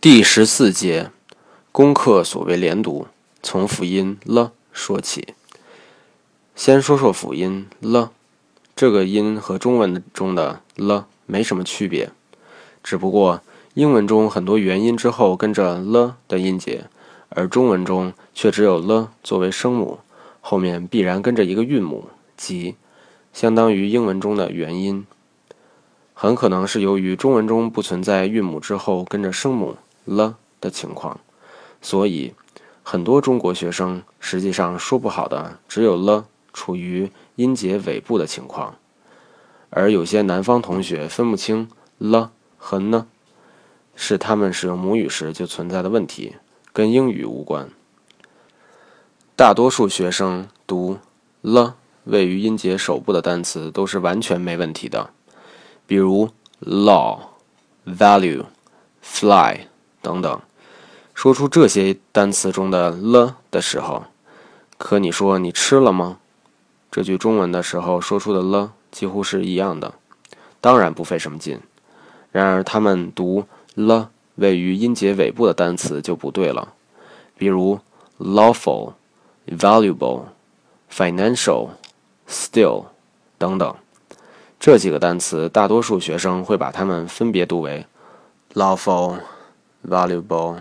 第十四节，功课所谓连读，从辅音了说起。先说说辅音了，这个音和中文中的了没什么区别，只不过英文中很多元音之后跟着了的音节，而中文中却只有了作为声母，后面必然跟着一个韵母，即相当于英文中的元音。很可能是由于中文中不存在韵母之后跟着声母了的情况，所以很多中国学生实际上说不好的只有了处于音节尾部的情况，而有些南方同学分不清了和呢，是他们使用母语时就存在的问题，跟英语无关。大多数学生读了位于音节首部的单词都是完全没问题的。比如 law、value、fly 等等，说出这些单词中的了的时候，可你说你吃了吗？这句中文的时候说出的了几乎是一样的，当然不费什么劲。然而他们读了位于音节尾部的单词就不对了，比如 lawful、valuable、financial、still 等等。这几个单词，大多数学生会把它们分别读为 lawful、valuable、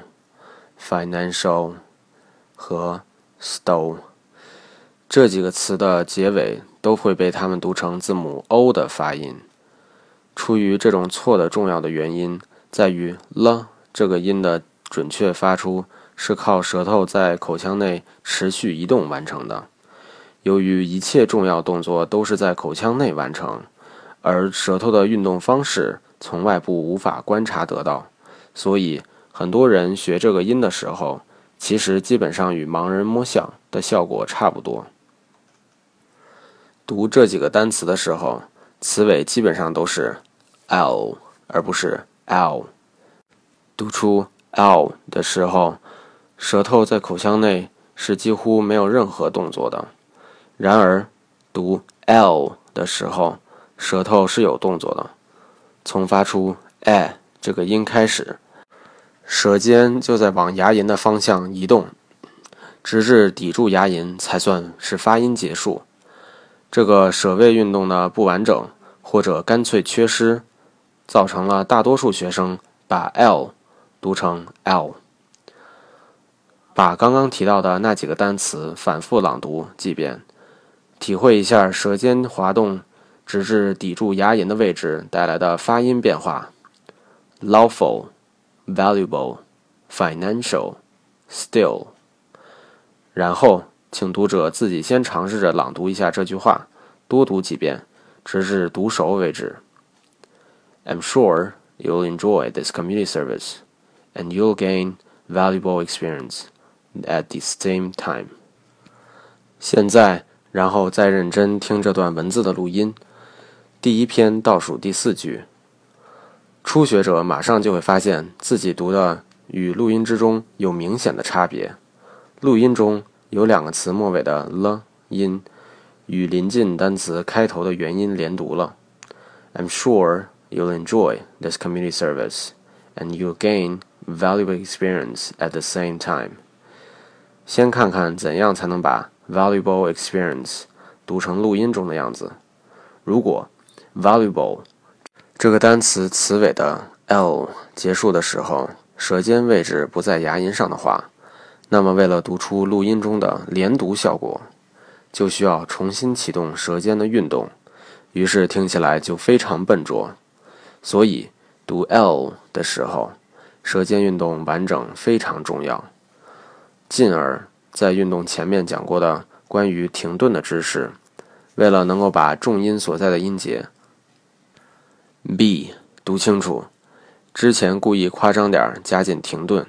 financial 和 stole。这几个词的结尾都会被他们读成字母 o 的发音。出于这种错的重要的原因，在于了这个音的准确发出是靠舌头在口腔内持续移动完成的。由于一切重要动作都是在口腔内完成。而舌头的运动方式从外部无法观察得到，所以很多人学这个音的时候，其实基本上与盲人摸象的效果差不多。读这几个单词的时候，词尾基本上都是 l，而不是 l。读出 l 的时候，舌头在口腔内是几乎没有任何动作的。然而，读 l 的时候，舌头是有动作的，从发出 “a” 这个音开始，舌尖就在往牙龈的方向移动，直至抵住牙龈才算是发音结束。这个舌位运动的不完整或者干脆缺失，造成了大多数学生把 “l” 读成 “l”。把刚刚提到的那几个单词反复朗读几遍，体会一下舌尖滑动。直至抵住牙龈的位置带来的发音变化：lawful、valuable、financial、still。然后，请读者自己先尝试着朗读一下这句话，多读几遍，直至读熟为止。I'm sure you'll enjoy this community service, and you'll gain valuable experience at the same time。现在，然后再认真听这段文字的录音。第一篇倒数第四句， 初学者马上就会发现自己读的与录音之中有明显的差别。录音中有两个词末尾的了音与临近单词开头的元音连读了。I'm sure you'll enjoy this community service, and you'll gain valuable experience at the same time. 先看看怎样才能把 valuable experience 读成录音中的样子。如果 valuable 这个单词词尾的 l 结束的时候，舌尖位置不在牙龈上的话，那么为了读出录音中的连读效果，就需要重新启动舌尖的运动，于是听起来就非常笨拙。所以读 l 的时候，舌尖运动完整非常重要。进而，在运动前面讲过的关于停顿的知识，为了能够把重音所在的音节。B 读清楚，之前故意夸张点加进停顿，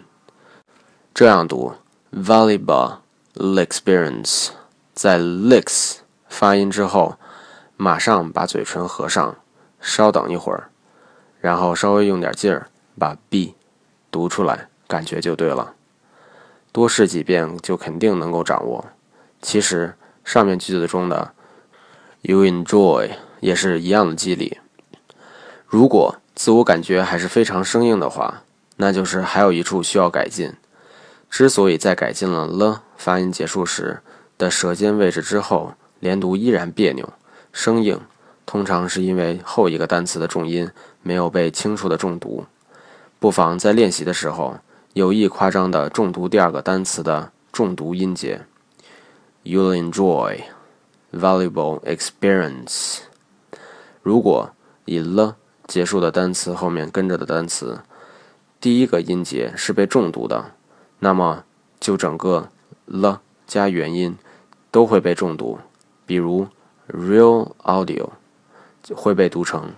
这样读 valuable experience，在 licks 发音之后，马上把嘴唇合上，稍等一会儿，然后稍微用点劲儿把 b 读出来，感觉就对了。多试几遍就肯定能够掌握。其实上面句子中的 you enjoy 也是一样的机理。如果自我感觉还是非常生硬的话，那就是还有一处需要改进。之所以在改进了了发音结束时的舌尖位置之后，连读依然别扭、生硬，通常是因为后一个单词的重音没有被清楚的重读。不妨在练习的时候有意夸张的重读第二个单词的重读音节。You'll enjoy valuable experience。如果以了结束的单词后面跟着的单词，第一个音节是被重读的，那么就整个了加元音都会被重读。比如 real audio 会被读成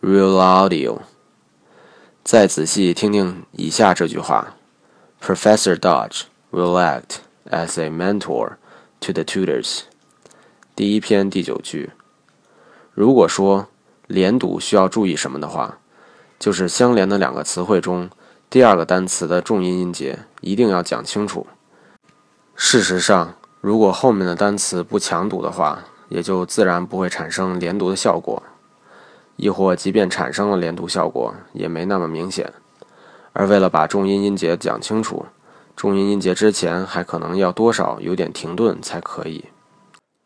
real audio。再仔细听听以下这句话：Professor Dodge will act as a mentor to the tutors。第一篇第九句。如果说连读需要注意什么的话，就是相连的两个词汇中，第二个单词的重音音节一定要讲清楚。事实上，如果后面的单词不强读的话，也就自然不会产生连读的效果。亦或即便产生了连读效果，也没那么明显。而为了把重音音节讲清楚，重音音节之前还可能要多少有点停顿才可以。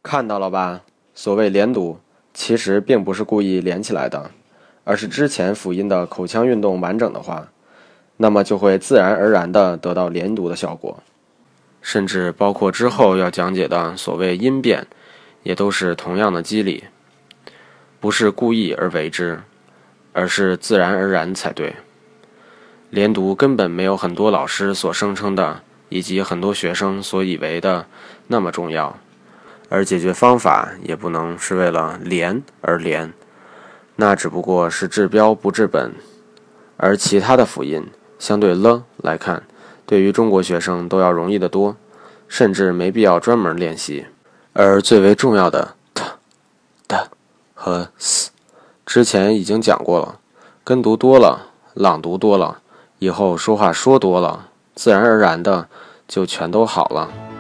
看到了吧？所谓连读，其实并不是故意连起来的，而是之前辅音的口腔运动完整的话，那么就会自然而然地得到连读的效果。甚至包括之后要讲解的所谓音变，也都是同样的机理。不是故意而为之，而是自然而然才对。连读根本没有很多老师所声称的，以及很多学生所以为的那么重要，而解决方法也不能是为了连而连，那只不过是治标不治本。而其他的辅音，相对了来看，对于中国学生都要容易得多，甚至没必要专门练习。而最为重要的。和 s 之前已经讲过了，跟读多了，朗读多了，以后说话说多了，自然而然的就全都好了。